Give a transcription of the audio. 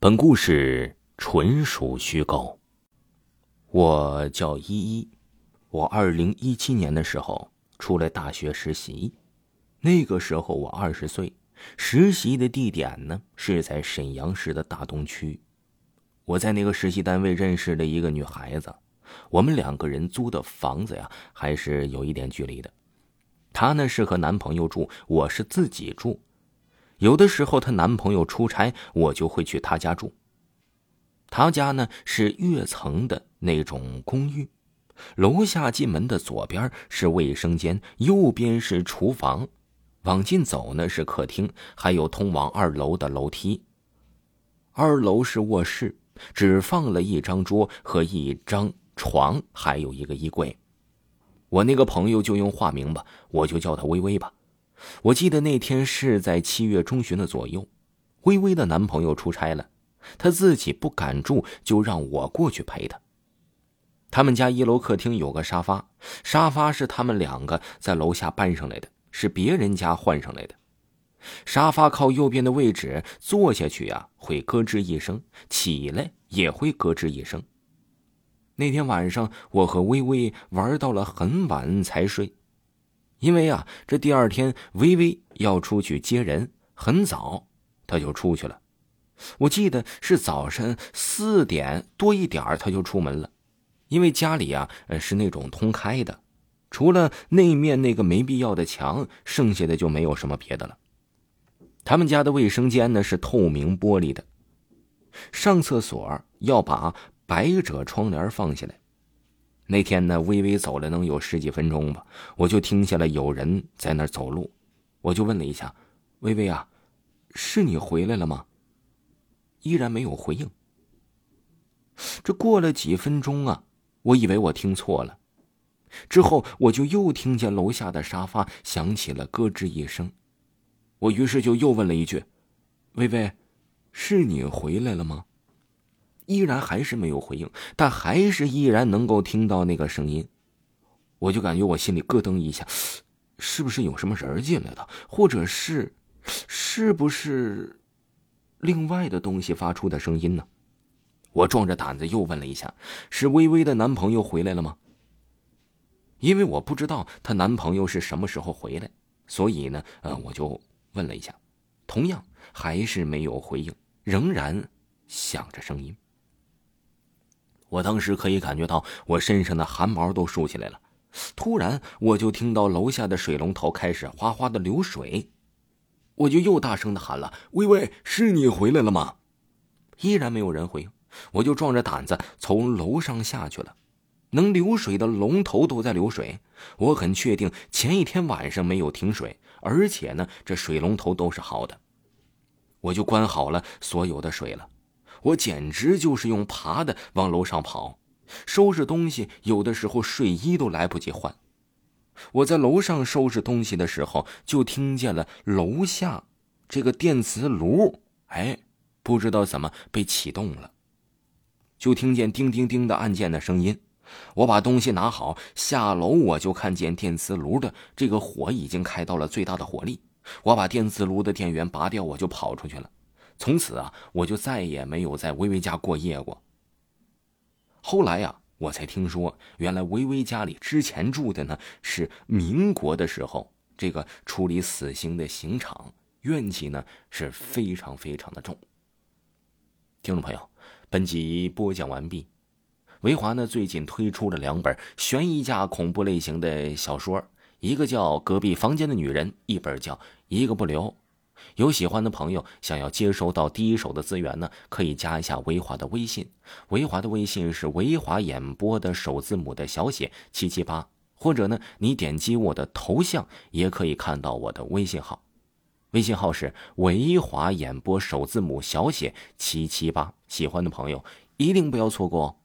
本故事纯属虚构。我叫依依，我二零一七年的时候出来大学实习，那个时候我二十岁，实习的地点呢是在沈阳市的大东区。我在那个实习单位认识了一个女孩子，我们两个人租的房子呀还是有一点距离的。她呢是和男朋友住，我是自己住。有的时候，她男朋友出差，我就会去她家住。她家呢是跃层的那种公寓，楼下进门的左边是卫生间，右边是厨房，往进走呢是客厅，还有通往二楼的楼梯。二楼是卧室，只放了一张桌和一张床，还有一个衣柜。我那个朋友就用化名吧，我就叫她微微吧。我记得那天是在七月中旬的左右，微微的男朋友出差了，她自己不敢住，就让我过去陪她。他们家一楼客厅有个沙发，沙发是他们两个在楼下搬上来的，是别人家换上来的。沙发靠右边的位置，坐下去呀会咯吱一声，起来也会咯吱一声。那天晚上，我和微微玩到了很晚才睡。因为啊，这第二天微微要出去接人，很早，他就出去了。我记得是早晨四点多一点他就出门了。因为家里啊，是那种通开的，除了那面那个没必要的墙，剩下的就没有什么别的了。他们家的卫生间呢是透明玻璃的，上厕所要把百褶窗帘放下来。那天呢，微微走了能有十几分钟吧，我就听见了有人在那儿走路，我就问了一下：“微微啊，是你回来了吗？”依然没有回应。这过了几分钟啊，我以为我听错了，之后我就又听见楼下的沙发响起了咯吱一声，我于是就又问了一句：“微微，是你回来了吗？”依然还是没有回应，但还是依然能够听到那个声音，我就感觉我心里咯噔一下，是不是有什么人进来的，或者是，是不是另外的东西发出的声音呢？我壮着胆子又问了一下：“是微微的男朋友回来了吗？”因为我不知道她男朋友是什么时候回来，所以呢，呃，我就问了一下，同样还是没有回应，仍然响着声音。我当时可以感觉到我身上的汗毛都竖起来了，突然我就听到楼下的水龙头开始哗哗的流水，我就又大声的喊了：“微微，是你回来了吗？”依然没有人回应，我就壮着胆子从楼上下去了。能流水的龙头都在流水，我很确定前一天晚上没有停水，而且呢，这水龙头都是好的，我就关好了所有的水了。我简直就是用爬的往楼上跑，收拾东西，有的时候睡衣都来不及换。我在楼上收拾东西的时候，就听见了楼下这个电磁炉，哎，不知道怎么被启动了，就听见叮叮叮的按键的声音。我把东西拿好下楼，我就看见电磁炉的这个火已经开到了最大的火力。我把电磁炉的电源拔掉，我就跑出去了。从此啊，我就再也没有在微微家过夜过。后来呀，我才听说，原来微微家里之前住的呢是民国的时候这个处理死刑的刑场，怨气呢是非常非常的重。听众朋友，本集播讲完毕。维华呢最近推出了两本悬疑加恐怖类型的小说，一个叫《隔壁房间的女人》，一本叫《一个不留》。有喜欢的朋友想要接收到第一手的资源呢，可以加一下维华的微信。维华的微信是维华演播的首字母的小写七七八，或者呢，你点击我的头像也可以看到我的微信号。微信号是维华演播首字母小写七七八。喜欢的朋友一定不要错过哦。